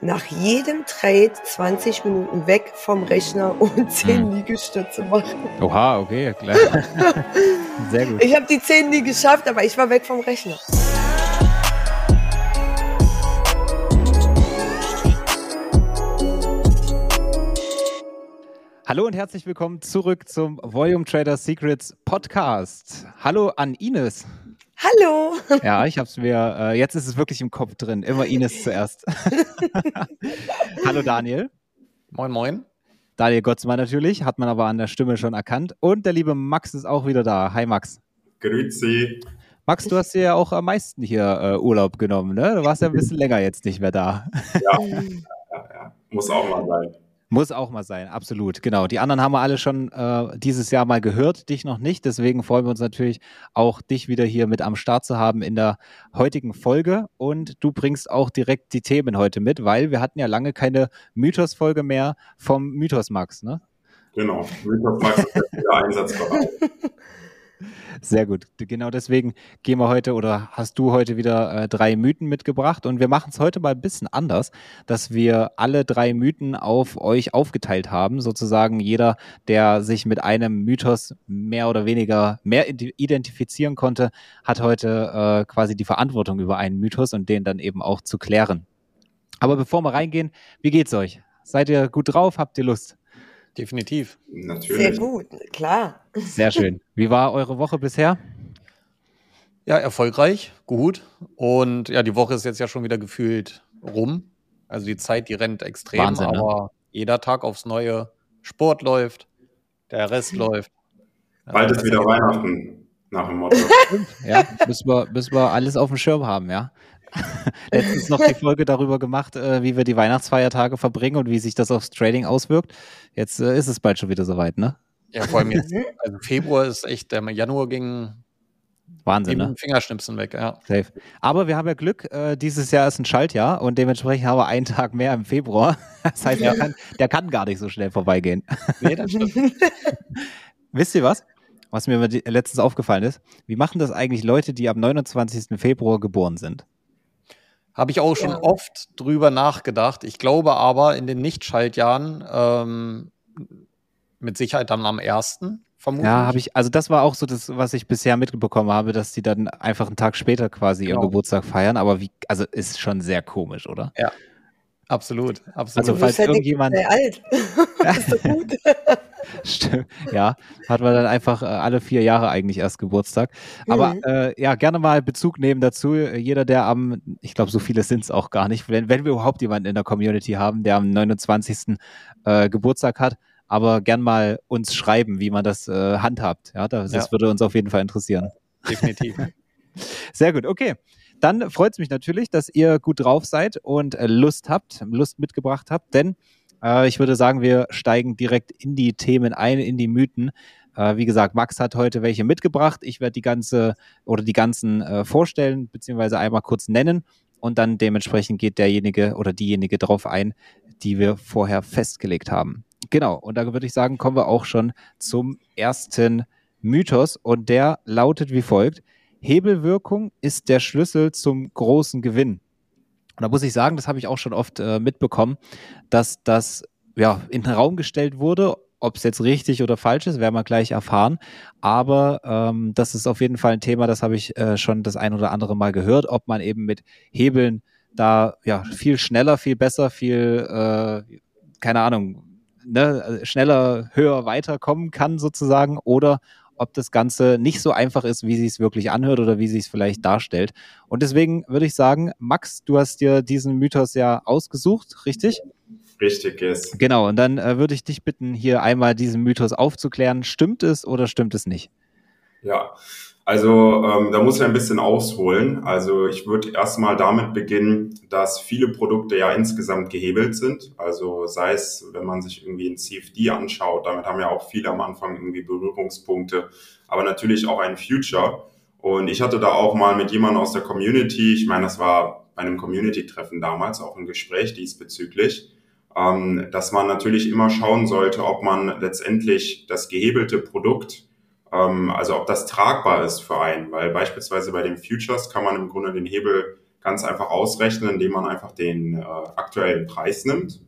nach jedem Trade 20 Minuten weg vom Rechner und 10 hm. Liegestütze machen. Oha, okay, klar. Sehr gut. Ich habe die 10 nie geschafft, aber ich war weg vom Rechner. Hallo und herzlich willkommen zurück zum Volume Trader Secrets Podcast. Hallo an Ines. Hallo. Ja, ich habe es mir, äh, jetzt ist es wirklich im Kopf drin. Immer Ines zuerst. Hallo Daniel. Moin, moin. Daniel Gottsmann natürlich, hat man aber an der Stimme schon erkannt. Und der liebe Max ist auch wieder da. Hi Max. Grüezi. Max, du hast dir ja auch am meisten hier äh, Urlaub genommen, ne? Du warst ja ein bisschen länger jetzt nicht mehr da. Ja, ja, ja. muss auch mal sein. Muss auch mal sein, absolut. Genau. Die anderen haben wir alle schon äh, dieses Jahr mal gehört, dich noch nicht. Deswegen freuen wir uns natürlich auch, dich wieder hier mit am Start zu haben in der heutigen Folge. Und du bringst auch direkt die Themen heute mit, weil wir hatten ja lange keine Mythos-Folge mehr vom Mythos Max, ne? Genau. Mythos Max ist wieder einsatzbereit. Sehr gut. Genau deswegen gehen wir heute oder hast du heute wieder äh, drei Mythen mitgebracht und wir machen es heute mal ein bisschen anders, dass wir alle drei Mythen auf euch aufgeteilt haben. Sozusagen jeder, der sich mit einem Mythos mehr oder weniger mehr identifizieren konnte, hat heute äh, quasi die Verantwortung über einen Mythos und den dann eben auch zu klären. Aber bevor wir reingehen, wie geht's euch? Seid ihr gut drauf? Habt ihr Lust? Definitiv. Natürlich. Sehr gut, klar. Sehr schön. Wie war eure Woche bisher? Ja, erfolgreich, gut. Und ja, die Woche ist jetzt ja schon wieder gefühlt rum. Also die Zeit, die rennt extrem, Wahnsinn, ne? aber jeder Tag aufs neue Sport läuft, der Rest läuft. Bald ist wieder Weihnachten nach dem Motto. ja, müssen wir, müssen wir alles auf dem Schirm haben, ja. letztens noch die Folge darüber gemacht, äh, wie wir die Weihnachtsfeiertage verbringen und wie sich das aufs Trading auswirkt. Jetzt äh, ist es bald schon wieder soweit, ne? Ja, vor allem jetzt, also Februar ist echt, der Januar ging Wahnsinn, ne? Fingerschnipsen weg, ja. Safe. Aber wir haben ja Glück, äh, dieses Jahr ist ein Schaltjahr und dementsprechend haben wir einen Tag mehr im Februar. Das heißt, ja. der, kann, der kann gar nicht so schnell vorbeigehen. Nee, das stimmt. Wisst ihr was? Was mir letztens aufgefallen ist, wie machen das eigentlich Leute, die am 29. Februar geboren sind? Habe ich auch schon ja. oft drüber nachgedacht. Ich glaube aber in den Nicht-Schaltjahren ähm, mit Sicherheit dann am ersten. Vermutlich. Ja, habe ich, also das war auch so das, was ich bisher mitbekommen habe, dass die dann einfach einen Tag später quasi genau. ihren Geburtstag feiern, aber wie, also ist schon sehr komisch, oder? Ja. Absolut, absolut. Also falls halt irgendjemand. Sehr alt. ist doch gut. Stimmt. Ja, hat man dann einfach äh, alle vier Jahre eigentlich erst Geburtstag. Aber mhm. äh, ja, gerne mal Bezug nehmen dazu. Jeder, der am, ich glaube, so viele sind es auch gar nicht, wenn, wenn wir überhaupt jemanden in der Community haben, der am 29. Äh, Geburtstag hat, aber gern mal uns schreiben, wie man das äh, handhabt. Ja, das, ja. würde uns auf jeden Fall interessieren. Definitiv. Sehr gut, okay. Dann freut es mich natürlich, dass ihr gut drauf seid und äh, Lust habt, Lust mitgebracht habt, denn äh, ich würde sagen, wir steigen direkt in die Themen ein, in die Mythen. Äh, wie gesagt, Max hat heute welche mitgebracht. Ich werde die ganze oder die ganzen äh, vorstellen, beziehungsweise einmal kurz nennen und dann dementsprechend geht derjenige oder diejenige drauf ein, die wir vorher festgelegt haben. Genau, und da würde ich sagen, kommen wir auch schon zum ersten Mythos und der lautet wie folgt. Hebelwirkung ist der Schlüssel zum großen Gewinn. Und da muss ich sagen, das habe ich auch schon oft äh, mitbekommen, dass das ja in den Raum gestellt wurde. Ob es jetzt richtig oder falsch ist, werden wir gleich erfahren. Aber ähm, das ist auf jeden Fall ein Thema, das habe ich äh, schon das ein oder andere Mal gehört, ob man eben mit Hebeln da ja viel schneller, viel besser, viel, äh, keine Ahnung, ne, schneller, höher weiterkommen kann sozusagen oder ob das Ganze nicht so einfach ist, wie sie es wirklich anhört oder wie sie es vielleicht darstellt. Und deswegen würde ich sagen, Max, du hast dir diesen Mythos ja ausgesucht, richtig? Richtig, yes. Genau, und dann äh, würde ich dich bitten, hier einmal diesen Mythos aufzuklären. Stimmt es oder stimmt es nicht? Ja, also ähm, da muss ich ein bisschen ausholen. Also ich würde erstmal damit beginnen, dass viele Produkte ja insgesamt gehebelt sind. Also sei es, wenn man sich irgendwie ein CFD anschaut, damit haben ja auch viele am Anfang irgendwie Berührungspunkte, aber natürlich auch ein Future. Und ich hatte da auch mal mit jemandem aus der Community, ich meine, das war bei einem Community-Treffen damals auch ein Gespräch diesbezüglich, ähm, dass man natürlich immer schauen sollte, ob man letztendlich das gehebelte Produkt ähm, also ob das tragbar ist für einen, weil beispielsweise bei den Futures kann man im Grunde den Hebel ganz einfach ausrechnen, indem man einfach den äh, aktuellen Preis nimmt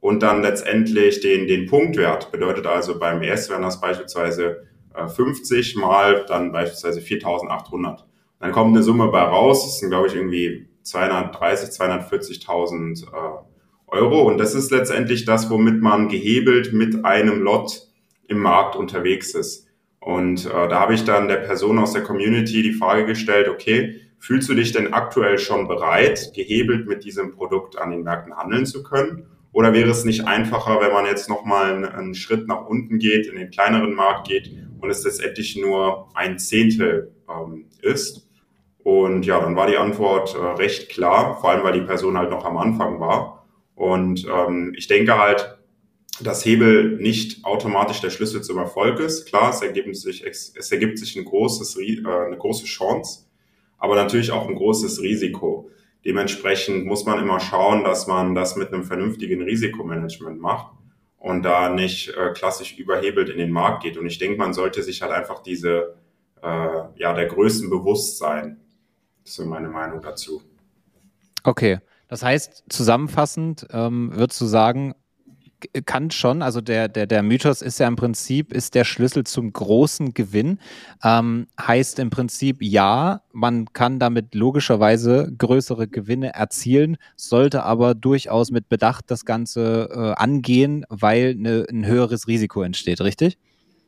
und dann letztendlich den, den Punktwert. Bedeutet also beim ES wären das beispielsweise äh, 50 mal dann beispielsweise 4800. Dann kommt eine Summe bei raus, das sind glaube ich irgendwie 230, 240.000 äh, Euro und das ist letztendlich das, womit man gehebelt mit einem Lot im Markt unterwegs ist. Und äh, da habe ich dann der Person aus der Community die Frage gestellt, okay, fühlst du dich denn aktuell schon bereit, gehebelt mit diesem Produkt an den Märkten handeln zu können? Oder wäre es nicht einfacher, wenn man jetzt nochmal einen, einen Schritt nach unten geht, in den kleineren Markt geht und es letztendlich nur ein Zehntel ähm, ist? Und ja, dann war die Antwort äh, recht klar, vor allem weil die Person halt noch am Anfang war. Und ähm, ich denke halt, dass Hebel nicht automatisch der Schlüssel zum Erfolg ist. Klar, es ergibt sich, es ergibt sich ein großes, äh, eine große Chance, aber natürlich auch ein großes Risiko. Dementsprechend muss man immer schauen, dass man das mit einem vernünftigen Risikomanagement macht und da nicht äh, klassisch überhebelt in den Markt geht. Und ich denke, man sollte sich halt einfach diese, äh, ja, der Größen bewusst sein. Das ist meine Meinung dazu. Okay. Das heißt, zusammenfassend ähm, würdest du sagen, kann schon, also der, der, der Mythos ist ja im Prinzip, ist der Schlüssel zum großen Gewinn. Ähm, heißt im Prinzip, ja, man kann damit logischerweise größere Gewinne erzielen, sollte aber durchaus mit Bedacht das Ganze äh, angehen, weil ne, ein höheres Risiko entsteht, richtig?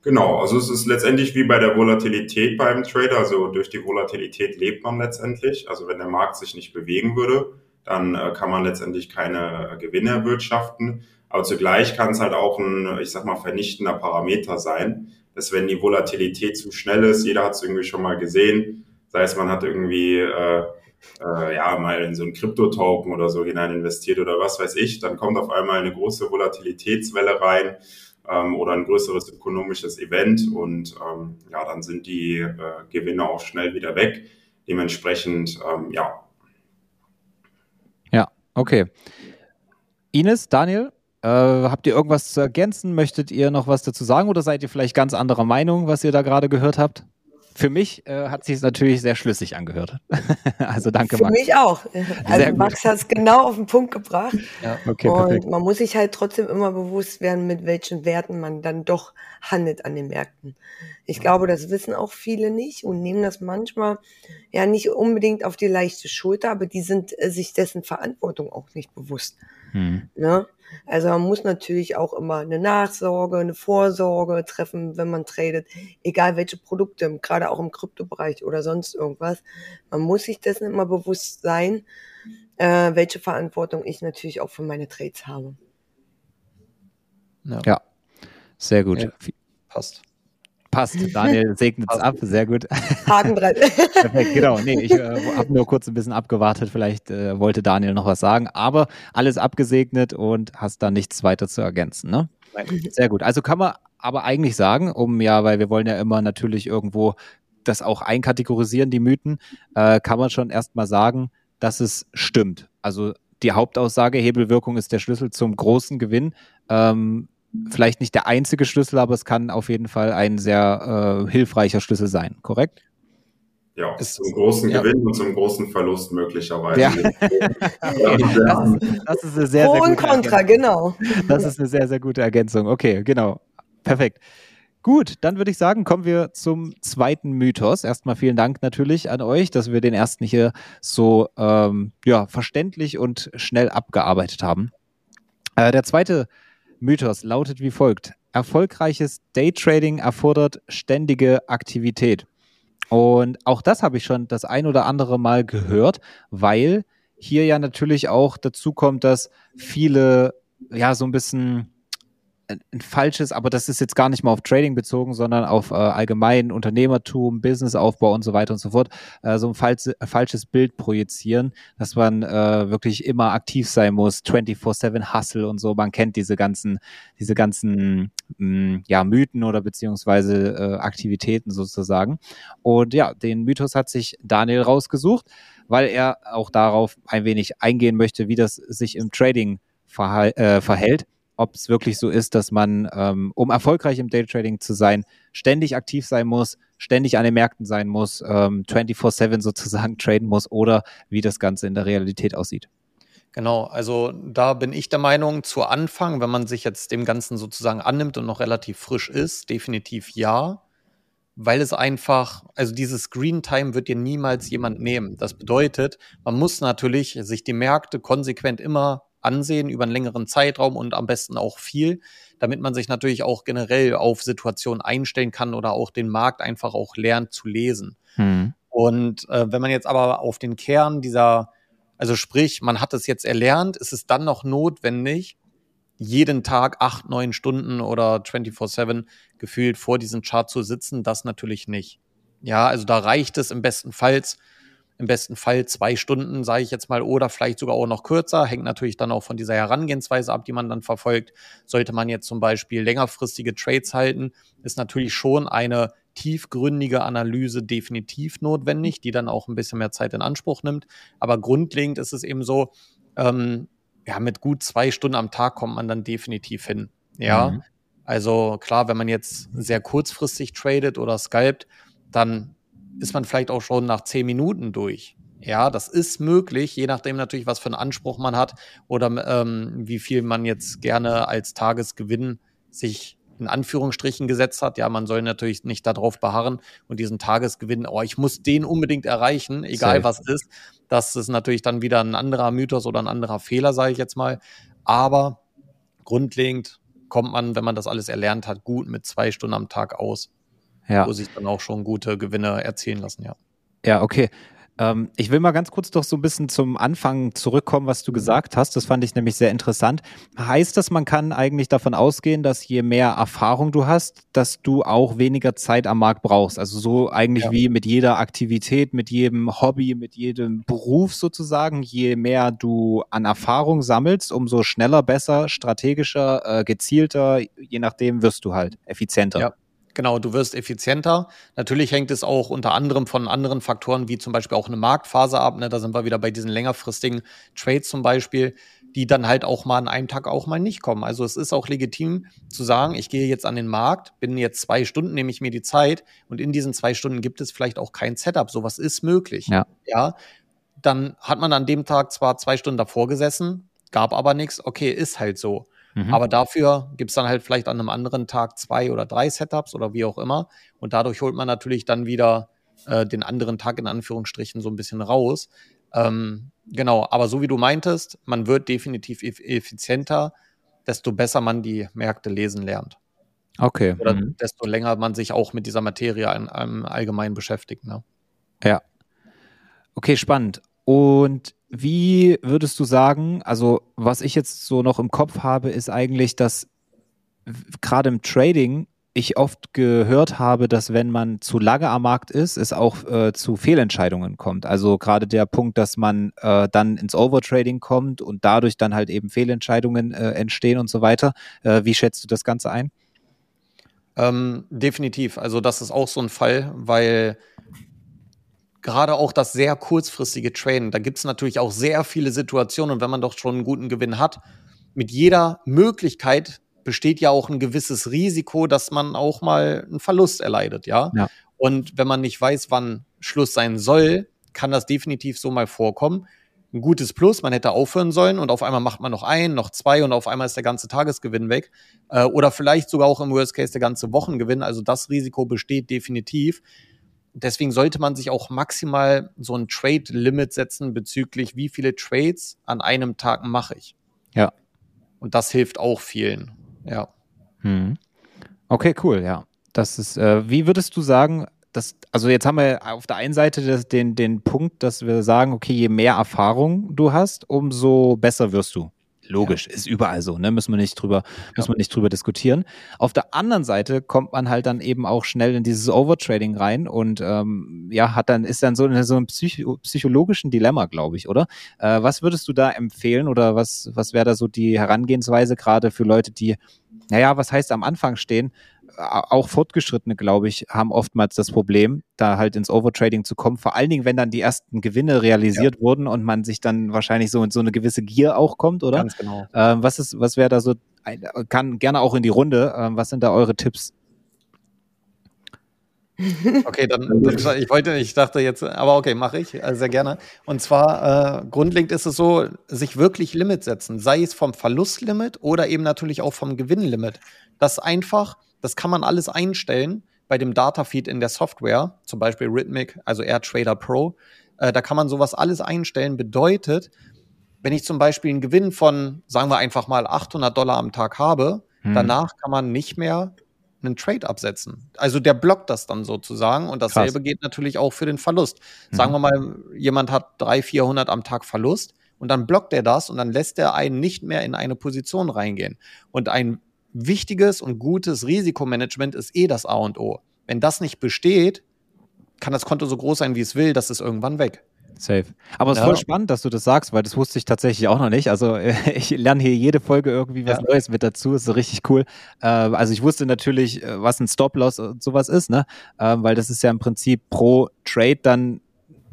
Genau, also es ist letztendlich wie bei der Volatilität beim Trader, also durch die Volatilität lebt man letztendlich. Also wenn der Markt sich nicht bewegen würde, dann äh, kann man letztendlich keine äh, Gewinne erwirtschaften. Aber zugleich kann es halt auch ein, ich sag mal, vernichtender Parameter sein, dass wenn die Volatilität zu schnell ist, jeder hat es irgendwie schon mal gesehen, sei es man hat irgendwie äh, äh, ja mal in so einen Kryptotoken oder so hinein investiert oder was weiß ich, dann kommt auf einmal eine große Volatilitätswelle rein ähm, oder ein größeres ökonomisches Event und ähm, ja, dann sind die äh, Gewinne auch schnell wieder weg. Dementsprechend, ähm, ja. Ja, okay. Ines, Daniel, äh, habt ihr irgendwas zu ergänzen? Möchtet ihr noch was dazu sagen oder seid ihr vielleicht ganz anderer Meinung, was ihr da gerade gehört habt? Für mich äh, hat sich es natürlich sehr schlüssig angehört. also danke, Für Max. Für mich auch. Also Max hat es genau auf den Punkt gebracht. Ja. Okay, und perfekt. man muss sich halt trotzdem immer bewusst werden, mit welchen Werten man dann doch handelt an den Märkten. Ich glaube, das wissen auch viele nicht und nehmen das manchmal ja nicht unbedingt auf die leichte Schulter, aber die sind äh, sich dessen Verantwortung auch nicht bewusst. Hm. Ne? Also man muss natürlich auch immer eine Nachsorge, eine Vorsorge treffen, wenn man tradet, egal welche Produkte, gerade auch im Kryptobereich oder sonst irgendwas. Man muss sich dessen immer bewusst sein, äh, welche Verantwortung ich natürlich auch für meine Trades habe. Ja, ja. sehr gut. Ja, passt passt. Daniel segnet es ab, sehr gut. Haken dran. Perfekt, genau. Nee, ich äh, habe nur kurz ein bisschen abgewartet. Vielleicht äh, wollte Daniel noch was sagen, aber alles abgesegnet und hast da nichts weiter zu ergänzen, ne? Sehr gut. Also kann man aber eigentlich sagen, um ja, weil wir wollen ja immer natürlich irgendwo das auch einkategorisieren, die Mythen, äh, kann man schon erstmal sagen, dass es stimmt. Also die Hauptaussage, Hebelwirkung ist der Schlüssel zum großen Gewinn. Ähm, vielleicht nicht der einzige Schlüssel, aber es kann auf jeden Fall ein sehr äh, hilfreicher Schlüssel sein, korrekt? Ja, ist zum großen ja. Gewinn und zum großen Verlust möglicherweise. Ja. das, das, ist eine sehr, Pro sehr und Contra, genau. Das ist eine sehr, sehr gute Ergänzung. Okay, genau. Perfekt. Gut, dann würde ich sagen, kommen wir zum zweiten Mythos. Erstmal vielen Dank natürlich an euch, dass wir den ersten hier so ähm, ja, verständlich und schnell abgearbeitet haben. Äh, der zweite Mythos lautet wie folgt. Erfolgreiches Daytrading erfordert ständige Aktivität. Und auch das habe ich schon das ein oder andere Mal gehört, weil hier ja natürlich auch dazu kommt, dass viele ja so ein bisschen ein falsches, aber das ist jetzt gar nicht mal auf Trading bezogen, sondern auf äh, allgemein Unternehmertum, Businessaufbau und so weiter und so fort, äh, so ein falsche, falsches Bild projizieren, dass man äh, wirklich immer aktiv sein muss, 24-7 Hustle und so. Man kennt diese ganzen, diese ganzen mh, mm, ja, Mythen oder beziehungsweise äh, Aktivitäten sozusagen. Und ja, den Mythos hat sich Daniel rausgesucht, weil er auch darauf ein wenig eingehen möchte, wie das sich im Trading äh, verhält ob es wirklich so ist, dass man, ähm, um erfolgreich im Daytrading zu sein, ständig aktiv sein muss, ständig an den Märkten sein muss, ähm, 24-7 sozusagen traden muss oder wie das Ganze in der Realität aussieht. Genau, also da bin ich der Meinung, zu Anfang, wenn man sich jetzt dem Ganzen sozusagen annimmt und noch relativ frisch ist, definitiv ja, weil es einfach, also dieses Screen Time wird dir niemals jemand nehmen. Das bedeutet, man muss natürlich sich die Märkte konsequent immer ansehen über einen längeren Zeitraum und am besten auch viel, damit man sich natürlich auch generell auf Situationen einstellen kann oder auch den Markt einfach auch lernt zu lesen. Hm. Und äh, wenn man jetzt aber auf den Kern dieser, also sprich, man hat es jetzt erlernt, ist es dann noch notwendig, jeden Tag acht, neun Stunden oder 24-7 gefühlt vor diesem Chart zu sitzen, das natürlich nicht. Ja, also da reicht es im besten Fall, im besten Fall zwei Stunden, sage ich jetzt mal, oder vielleicht sogar auch noch kürzer. Hängt natürlich dann auch von dieser Herangehensweise ab, die man dann verfolgt. Sollte man jetzt zum Beispiel längerfristige Trades halten, ist natürlich schon eine tiefgründige Analyse definitiv notwendig, die dann auch ein bisschen mehr Zeit in Anspruch nimmt. Aber grundlegend ist es eben so, ähm, ja, mit gut zwei Stunden am Tag kommt man dann definitiv hin. Ja. Mhm. Also klar, wenn man jetzt sehr kurzfristig tradet oder scalpt, dann ist man vielleicht auch schon nach zehn Minuten durch. Ja, das ist möglich, je nachdem natürlich, was für einen Anspruch man hat oder ähm, wie viel man jetzt gerne als Tagesgewinn sich in Anführungsstrichen gesetzt hat. Ja, man soll natürlich nicht darauf beharren und diesen Tagesgewinn, oh, ich muss den unbedingt erreichen, egal Safe. was ist. Das ist natürlich dann wieder ein anderer Mythos oder ein anderer Fehler, sage ich jetzt mal. Aber grundlegend kommt man, wenn man das alles erlernt hat, gut mit zwei Stunden am Tag aus ja. wo sich dann auch schon gute Gewinne erzielen lassen, ja. Ja, okay. Ähm, ich will mal ganz kurz doch so ein bisschen zum Anfang zurückkommen, was du gesagt hast. Das fand ich nämlich sehr interessant. Heißt das, man kann eigentlich davon ausgehen, dass je mehr Erfahrung du hast, dass du auch weniger Zeit am Markt brauchst? Also so eigentlich ja. wie mit jeder Aktivität, mit jedem Hobby, mit jedem Beruf sozusagen. Je mehr du an Erfahrung sammelst, umso schneller, besser, strategischer, äh, gezielter, je nachdem wirst du halt effizienter. Ja. Genau, du wirst effizienter. Natürlich hängt es auch unter anderem von anderen Faktoren, wie zum Beispiel auch eine Marktphase ab. Ne? Da sind wir wieder bei diesen längerfristigen Trades zum Beispiel, die dann halt auch mal an einem Tag auch mal nicht kommen. Also es ist auch legitim zu sagen, ich gehe jetzt an den Markt, bin jetzt zwei Stunden, nehme ich mir die Zeit und in diesen zwei Stunden gibt es vielleicht auch kein Setup. Sowas ist möglich. Ja. ja. Dann hat man an dem Tag zwar zwei Stunden davor gesessen, gab aber nichts. Okay, ist halt so. Mhm. Aber dafür gibt es dann halt vielleicht an einem anderen Tag zwei oder drei Setups oder wie auch immer. Und dadurch holt man natürlich dann wieder äh, den anderen Tag in Anführungsstrichen so ein bisschen raus. Ähm, genau, aber so wie du meintest, man wird definitiv effizienter, desto besser man die Märkte lesen lernt. Okay. Oder mhm. desto länger man sich auch mit dieser Materie im allgemein beschäftigt. Ne? Ja. Okay, spannend. Und wie würdest du sagen, also was ich jetzt so noch im Kopf habe, ist eigentlich, dass gerade im Trading ich oft gehört habe, dass wenn man zu lange am Markt ist, es auch äh, zu Fehlentscheidungen kommt. Also gerade der Punkt, dass man äh, dann ins Overtrading kommt und dadurch dann halt eben Fehlentscheidungen äh, entstehen und so weiter. Äh, wie schätzt du das Ganze ein? Ähm, definitiv. Also das ist auch so ein Fall, weil gerade auch das sehr kurzfristige Traden, da gibt es natürlich auch sehr viele Situationen und wenn man doch schon einen guten Gewinn hat, mit jeder Möglichkeit besteht ja auch ein gewisses Risiko, dass man auch mal einen Verlust erleidet, ja? ja. Und wenn man nicht weiß, wann Schluss sein soll, kann das definitiv so mal vorkommen. Ein gutes Plus, man hätte aufhören sollen und auf einmal macht man noch ein, noch zwei und auf einmal ist der ganze Tagesgewinn weg. Äh, oder vielleicht sogar auch im Worst Case der ganze Wochengewinn. Also das Risiko besteht definitiv deswegen sollte man sich auch maximal so ein Trade-Limit setzen bezüglich, wie viele Trades an einem Tag mache ich. Ja. Und das hilft auch vielen. Ja. Hm. Okay, cool, ja. Das ist, äh, wie würdest du sagen, dass, also jetzt haben wir auf der einen Seite das, den, den Punkt, dass wir sagen, okay, je mehr Erfahrung du hast, umso besser wirst du. Logisch, ja. ist überall so, ne? Müssen wir nicht drüber, ja. müssen wir nicht drüber diskutieren. Auf der anderen Seite kommt man halt dann eben auch schnell in dieses Overtrading rein und ähm, ja, hat dann, ist dann so in so einem Psycho psychologischen Dilemma, glaube ich, oder? Äh, was würdest du da empfehlen oder was, was wäre da so die Herangehensweise gerade für Leute, die, naja, was heißt am Anfang stehen, auch Fortgeschrittene, glaube ich, haben oftmals das Problem, da halt ins Overtrading zu kommen. Vor allen Dingen, wenn dann die ersten Gewinne realisiert ja. wurden und man sich dann wahrscheinlich so in so eine gewisse Gier auch kommt, oder? Ganz genau. Ähm, was ist, was wäre da so kann gerne auch in die Runde. Ähm, was sind da eure Tipps? Okay, dann, dann, ich wollte, ich dachte jetzt, aber okay, mache ich also sehr gerne. Und zwar äh, grundlegend ist es so, sich wirklich Limit setzen, sei es vom Verlustlimit oder eben natürlich auch vom Gewinnlimit. Das einfach, das kann man alles einstellen bei dem Datafeed in der Software, zum Beispiel Rhythmic, also AirTrader Pro. Äh, da kann man sowas alles einstellen. Bedeutet, wenn ich zum Beispiel einen Gewinn von, sagen wir einfach mal 800 Dollar am Tag habe, hm. danach kann man nicht mehr einen Trade absetzen. Also der blockt das dann sozusagen und dasselbe Krass. geht natürlich auch für den Verlust. Mhm. Sagen wir mal, jemand hat 300, 400 am Tag Verlust und dann blockt er das und dann lässt er einen nicht mehr in eine Position reingehen. Und ein wichtiges und gutes Risikomanagement ist eh das A und O. Wenn das nicht besteht, kann das Konto so groß sein, wie es will, das ist irgendwann weg. Safe. Aber es ist ja. voll spannend, dass du das sagst, weil das wusste ich tatsächlich auch noch nicht. Also ich lerne hier jede Folge irgendwie was ja. Neues mit dazu. Ist richtig cool. Äh, also ich wusste natürlich, äh, was ein Stop-Loss und sowas ist, ne? Äh, weil das ist ja im Prinzip pro Trade dann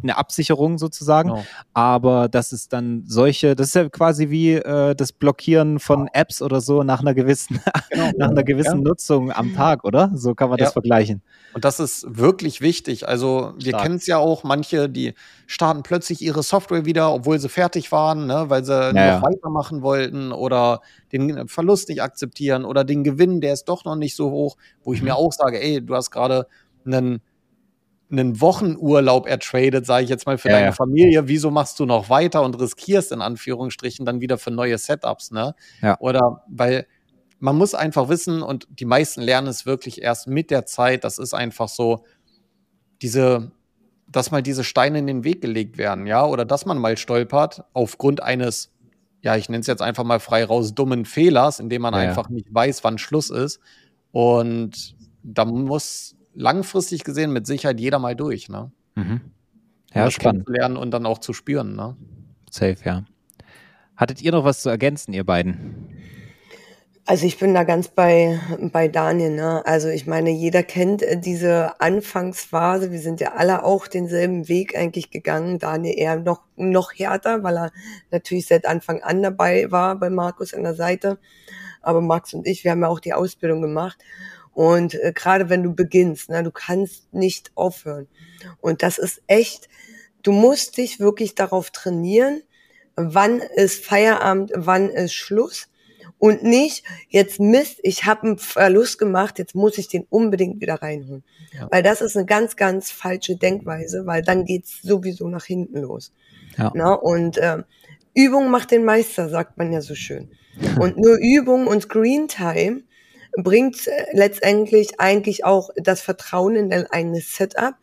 eine Absicherung sozusagen. Genau. Aber das ist dann solche, das ist ja quasi wie äh, das Blockieren von Apps oder so nach einer gewissen, genau. nach einer gewissen ja. Nutzung am Tag, oder? So kann man ja. das vergleichen. Und das ist wirklich wichtig. Also wir kennen es ja auch, manche, die starten plötzlich ihre Software wieder, obwohl sie fertig waren, ne, weil sie ja, noch weitermachen wollten oder den Verlust nicht akzeptieren oder den Gewinn, der ist doch noch nicht so hoch, wo ich mhm. mir auch sage, ey, du hast gerade einen einen Wochenurlaub ertradet, sage ich jetzt mal, für ja, deine ja. Familie, wieso machst du noch weiter und riskierst in Anführungsstrichen dann wieder für neue Setups, ne? Ja. Oder weil man muss einfach wissen, und die meisten lernen es wirklich erst mit der Zeit, das ist einfach so, diese, dass mal diese Steine in den Weg gelegt werden, ja, oder dass man mal stolpert aufgrund eines, ja, ich nenne es jetzt einfach mal frei raus, dummen Fehlers, indem man ja, einfach nicht weiß, wann Schluss ist. Und da muss langfristig gesehen mit Sicherheit jeder mal durch, ne? Mhm. Ja, um spannend. lernen und dann auch zu spüren, ne? Safe, ja. Hattet ihr noch was zu ergänzen, ihr beiden? Also ich bin da ganz bei, bei Daniel, ne? Also ich meine, jeder kennt äh, diese Anfangsphase. Wir sind ja alle auch denselben Weg eigentlich gegangen. Daniel eher noch, noch härter, weil er natürlich seit Anfang an dabei war bei Markus an der Seite. Aber Max und ich, wir haben ja auch die Ausbildung gemacht. Und äh, gerade wenn du beginnst, ne, du kannst nicht aufhören. Und das ist echt, du musst dich wirklich darauf trainieren, wann ist Feierabend, wann ist Schluss. Und nicht, jetzt Mist, ich habe einen Verlust gemacht, jetzt muss ich den unbedingt wieder reinholen. Ja. Weil das ist eine ganz, ganz falsche Denkweise, weil dann geht's sowieso nach hinten los. Ja. Na, ne? und äh, Übung macht den Meister, sagt man ja so schön. Und nur Übung und Screen Time bringt äh, letztendlich eigentlich auch das Vertrauen in dein eigenes Setup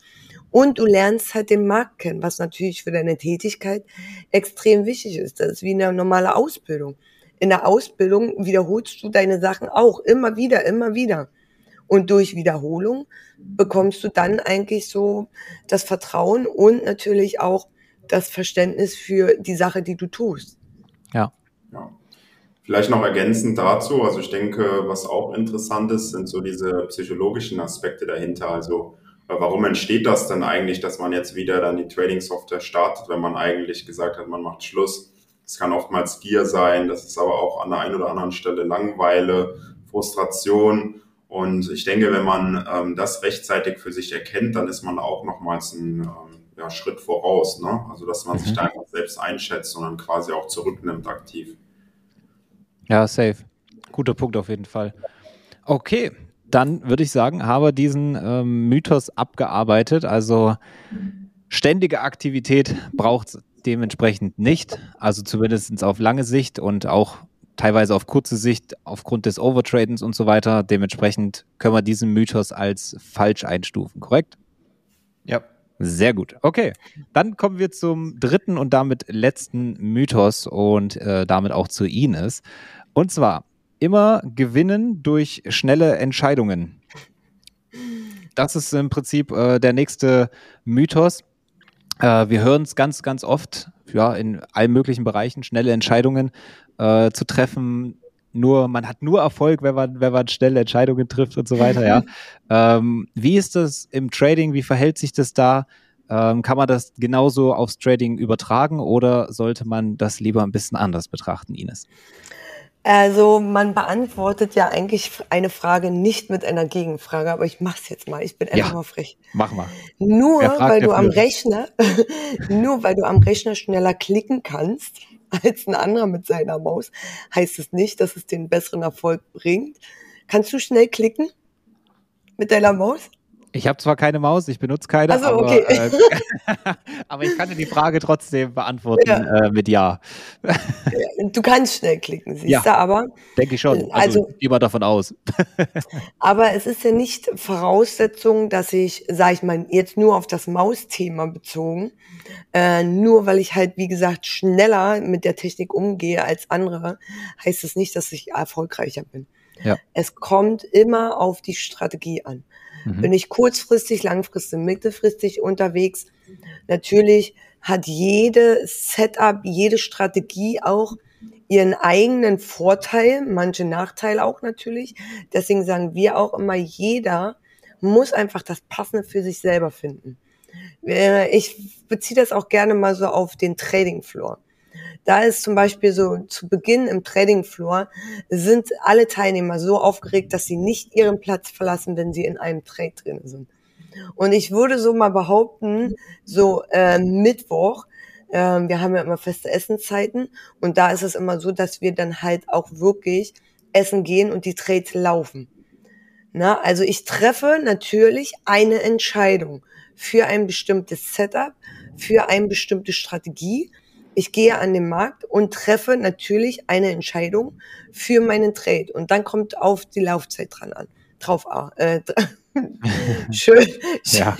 und du lernst halt den Markt kennen, was natürlich für deine Tätigkeit extrem wichtig ist. Das ist wie eine normale Ausbildung. In der Ausbildung wiederholst du deine Sachen auch immer wieder, immer wieder. Und durch Wiederholung bekommst du dann eigentlich so das Vertrauen und natürlich auch das Verständnis für die Sache, die du tust. Ja. ja. Vielleicht noch ergänzend dazu, also ich denke, was auch interessant ist, sind so diese psychologischen Aspekte dahinter. Also äh, warum entsteht das denn eigentlich, dass man jetzt wieder dann die Trading-Software startet, wenn man eigentlich gesagt hat, man macht Schluss? Es kann oftmals Gier sein, das ist aber auch an der einen oder anderen Stelle Langweile, Frustration. Und ich denke, wenn man ähm, das rechtzeitig für sich erkennt, dann ist man auch nochmals einen ähm, ja, Schritt voraus. Ne? Also dass man mhm. sich da einfach selbst einschätzt und dann quasi auch zurücknimmt aktiv. Ja, safe. Guter Punkt auf jeden Fall. Okay, dann würde ich sagen, habe diesen ähm, Mythos abgearbeitet. Also ständige Aktivität braucht es dementsprechend nicht. Also zumindest auf lange Sicht und auch teilweise auf kurze Sicht aufgrund des Overtradens und so weiter. Dementsprechend können wir diesen Mythos als falsch einstufen, korrekt? Sehr gut. Okay, dann kommen wir zum dritten und damit letzten Mythos und äh, damit auch zu Ines. Und zwar immer gewinnen durch schnelle Entscheidungen. Das ist im Prinzip äh, der nächste Mythos. Äh, wir hören es ganz, ganz oft, ja, in allen möglichen Bereichen, schnelle Entscheidungen äh, zu treffen. Nur, man hat nur Erfolg, wenn man, wenn man schnelle Entscheidungen trifft und so weiter, ja. ähm, wie ist das im Trading? Wie verhält sich das da? Ähm, kann man das genauso aufs Trading übertragen oder sollte man das lieber ein bisschen anders betrachten, Ines? Also man beantwortet ja eigentlich eine Frage nicht mit einer Gegenfrage, aber ich mach's jetzt mal. Ich bin einfach ja, mal frech. Mach mal. Nur weil du am Rechner, nur weil du am Rechner schneller klicken kannst als ein anderer mit seiner Maus, heißt es nicht, dass es den besseren Erfolg bringt. Kannst du schnell klicken mit deiner Maus? Ich habe zwar keine Maus, ich benutze keine, so, aber, okay. äh, aber ich kann dir die Frage trotzdem beantworten ja. Äh, mit Ja. du kannst schnell klicken, siehst ja, du, aber. Denke ich schon. Also, also gehe mal davon aus. aber es ist ja nicht Voraussetzung, dass ich, sage ich mal, jetzt nur auf das Mausthema bezogen, äh, nur weil ich halt, wie gesagt, schneller mit der Technik umgehe als andere, heißt es nicht, dass ich erfolgreicher bin. Ja. Es kommt immer auf die Strategie an. Mhm. Bin ich kurzfristig, langfristig, mittelfristig unterwegs? Natürlich hat jede Setup, jede Strategie auch ihren eigenen Vorteil, manche Nachteile auch natürlich. Deswegen sagen wir auch immer, jeder muss einfach das Passende für sich selber finden. Äh, ich beziehe das auch gerne mal so auf den Trading Floor. Da ist zum Beispiel so zu Beginn im Trading Floor sind alle Teilnehmer so aufgeregt, dass sie nicht ihren Platz verlassen, wenn sie in einem Trade drin sind. Und ich würde so mal behaupten, so äh, Mittwoch, äh, wir haben ja immer feste Essenszeiten und da ist es immer so, dass wir dann halt auch wirklich essen gehen und die Trades laufen. Na, also ich treffe natürlich eine Entscheidung für ein bestimmtes Setup, für eine bestimmte Strategie ich gehe an den Markt und treffe natürlich eine Entscheidung für meinen Trade. Und dann kommt auf die Laufzeit dran an. Drauf, äh, schön, Ja.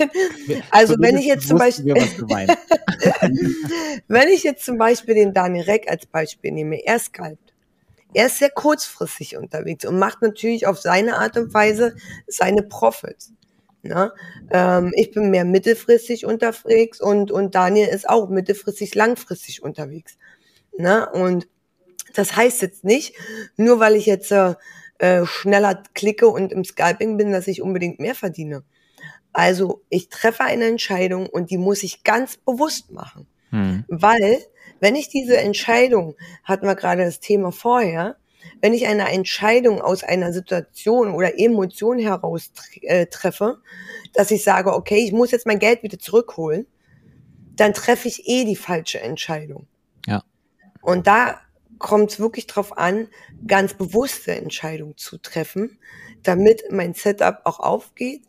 Also wenn ich jetzt zum Beispiel, wenn ich jetzt zum Beispiel den Daniel Reck als Beispiel nehme, er skalpt. Er ist sehr kurzfristig unterwegs und macht natürlich auf seine Art und Weise seine Profits. Ne? Ähm, ich bin mehr mittelfristig unterwegs und, und Daniel ist auch mittelfristig, langfristig unterwegs. Ne? Und das heißt jetzt nicht, nur weil ich jetzt äh, äh, schneller klicke und im Scalping bin, dass ich unbedingt mehr verdiene. Also ich treffe eine Entscheidung und die muss ich ganz bewusst machen. Hm. Weil, wenn ich diese Entscheidung, hatten wir gerade das Thema vorher, wenn ich eine Entscheidung aus einer Situation oder Emotion heraus äh, treffe, dass ich sage, okay, ich muss jetzt mein Geld wieder zurückholen, dann treffe ich eh die falsche Entscheidung. Ja. Und da kommt es wirklich drauf an, ganz bewusste Entscheidungen zu treffen, damit mein Setup auch aufgeht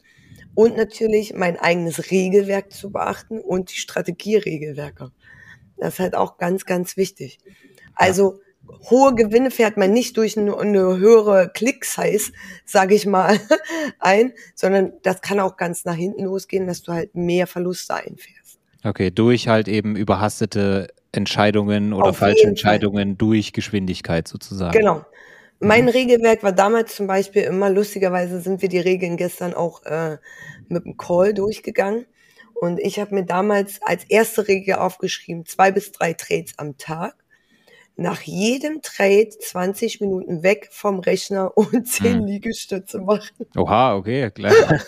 und natürlich mein eigenes Regelwerk zu beachten und die Strategieregelwerke. Das ist halt auch ganz, ganz wichtig. Also hohe Gewinne fährt man nicht durch eine, eine höhere Klick-Size, sage ich mal, ein, sondern das kann auch ganz nach hinten losgehen, dass du halt mehr Verluste einfährst. Okay, durch halt eben überhastete Entscheidungen oder Auf falsche Entscheidungen Fall. durch Geschwindigkeit sozusagen. Genau. Mein mhm. Regelwerk war damals zum Beispiel immer, lustigerweise sind wir die Regeln gestern auch äh, mit dem Call durchgegangen. Und ich habe mir damals als erste Regel aufgeschrieben, zwei bis drei Trades am Tag nach jedem Trade 20 Minuten weg vom Rechner und 10 hm. Liegestütze machen. Oha, okay, klar.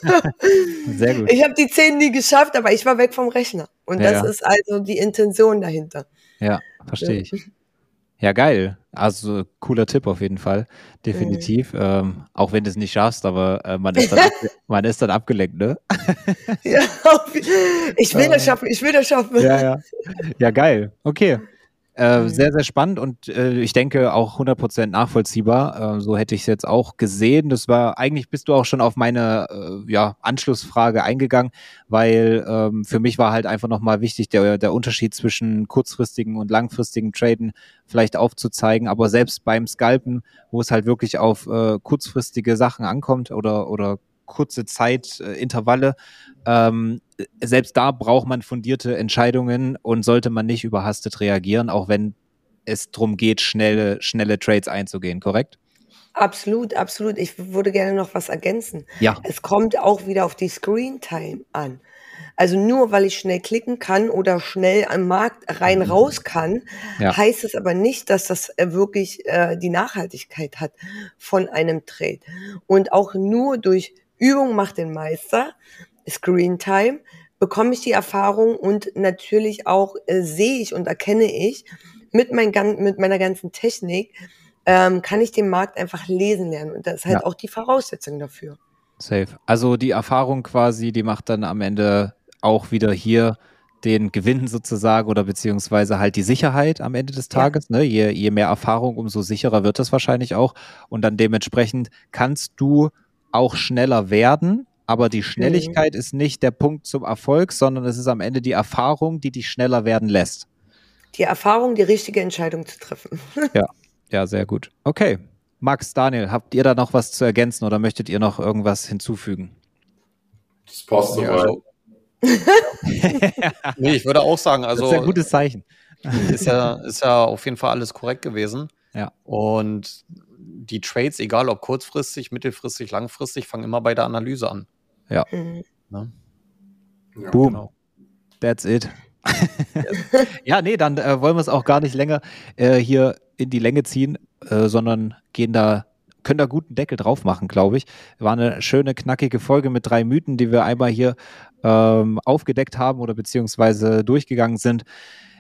Sehr gut. Ich habe die 10 nie geschafft, aber ich war weg vom Rechner. Und ja, das ja. ist also die Intention dahinter. Ja, verstehe ich. Ja, geil. Also cooler Tipp auf jeden Fall. Definitiv. Mhm. Ähm, auch wenn du es nicht schaffst, aber äh, man, ist dann man ist dann abgelenkt, ne? ja, ich will das schaffen, ich will das schaffen. Ja, ja. Ja, geil. Okay. Äh, mhm. Sehr, sehr spannend und äh, ich denke auch 100% nachvollziehbar. Äh, so hätte ich es jetzt auch gesehen. Das war, eigentlich bist du auch schon auf meine äh, ja, Anschlussfrage eingegangen, weil ähm, für mich war halt einfach nochmal wichtig, der, der Unterschied zwischen kurzfristigen und langfristigen Traden vielleicht aufzuzeigen. Aber selbst beim Scalpen, wo es halt wirklich auf äh, kurzfristige Sachen ankommt oder, oder kurze Zeitintervalle. Ähm, selbst da braucht man fundierte Entscheidungen und sollte man nicht überhastet reagieren, auch wenn es darum geht, schnelle, schnelle Trades einzugehen, korrekt? Absolut, absolut. Ich würde gerne noch was ergänzen. Ja. Es kommt auch wieder auf die Screen Time an. Also nur weil ich schnell klicken kann oder schnell am Markt rein mhm. raus kann, ja. heißt es aber nicht, dass das äh, wirklich äh, die Nachhaltigkeit hat von einem Trade. Und auch nur durch Übung macht den Meister, Screen Time, bekomme ich die Erfahrung und natürlich auch äh, sehe ich und erkenne ich mit, mein, mit meiner ganzen Technik, ähm, kann ich den Markt einfach lesen lernen. Und das ist halt ja. auch die Voraussetzung dafür. Safe. Also die Erfahrung quasi, die macht dann am Ende auch wieder hier den Gewinn sozusagen oder beziehungsweise halt die Sicherheit am Ende des Tages. Ja. Ne? Je, je mehr Erfahrung, umso sicherer wird das wahrscheinlich auch. Und dann dementsprechend kannst du auch schneller werden, aber die Schnelligkeit mhm. ist nicht der Punkt zum Erfolg, sondern es ist am Ende die Erfahrung, die dich schneller werden lässt. Die Erfahrung, die richtige Entscheidung zu treffen. ja, ja, sehr gut. Okay. Max, Daniel, habt ihr da noch was zu ergänzen oder möchtet ihr noch irgendwas hinzufügen? Das passt soweit. Ja, also, nee, ich würde auch sagen, also. Das ist ein gutes Zeichen. Ist ja, ist ja auf jeden Fall alles korrekt gewesen. Ja. Und die Trades, egal ob kurzfristig, mittelfristig, langfristig, fangen immer bei der Analyse an. Ja. Mhm. Ne? ja Boom. Genau. That's it. ja, nee, dann äh, wollen wir es auch gar nicht länger äh, hier in die Länge ziehen, äh, sondern gehen da können da guten Deckel drauf machen, glaube ich. War eine schöne, knackige Folge mit drei Mythen, die wir einmal hier ähm, aufgedeckt haben oder beziehungsweise durchgegangen sind.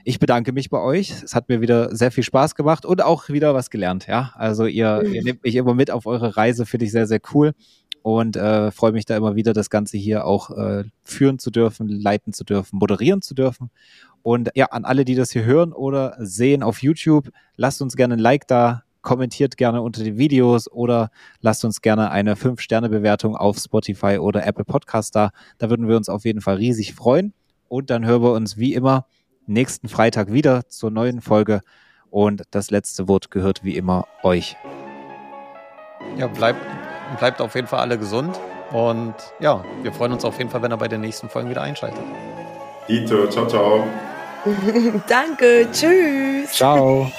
Ich bedanke mich bei euch. Es hat mir wieder sehr viel Spaß gemacht und auch wieder was gelernt. Ja, also ihr, ihr nehmt mich immer mit auf eure Reise, finde ich sehr, sehr cool und äh, freue mich da immer wieder, das Ganze hier auch äh, führen zu dürfen, leiten zu dürfen, moderieren zu dürfen. Und ja, an alle, die das hier hören oder sehen auf YouTube, lasst uns gerne ein Like da, kommentiert gerne unter den Videos oder lasst uns gerne eine 5-Sterne-Bewertung auf Spotify oder Apple Podcast da. Da würden wir uns auf jeden Fall riesig freuen. Und dann hören wir uns wie immer nächsten Freitag wieder zur neuen Folge. Und das letzte Wort gehört wie immer euch. Ja, bleibt, bleibt auf jeden Fall alle gesund. Und ja, wir freuen uns auf jeden Fall, wenn ihr bei den nächsten Folgen wieder einschaltet. Dito, ciao, ciao. Danke, tschüss. Ciao.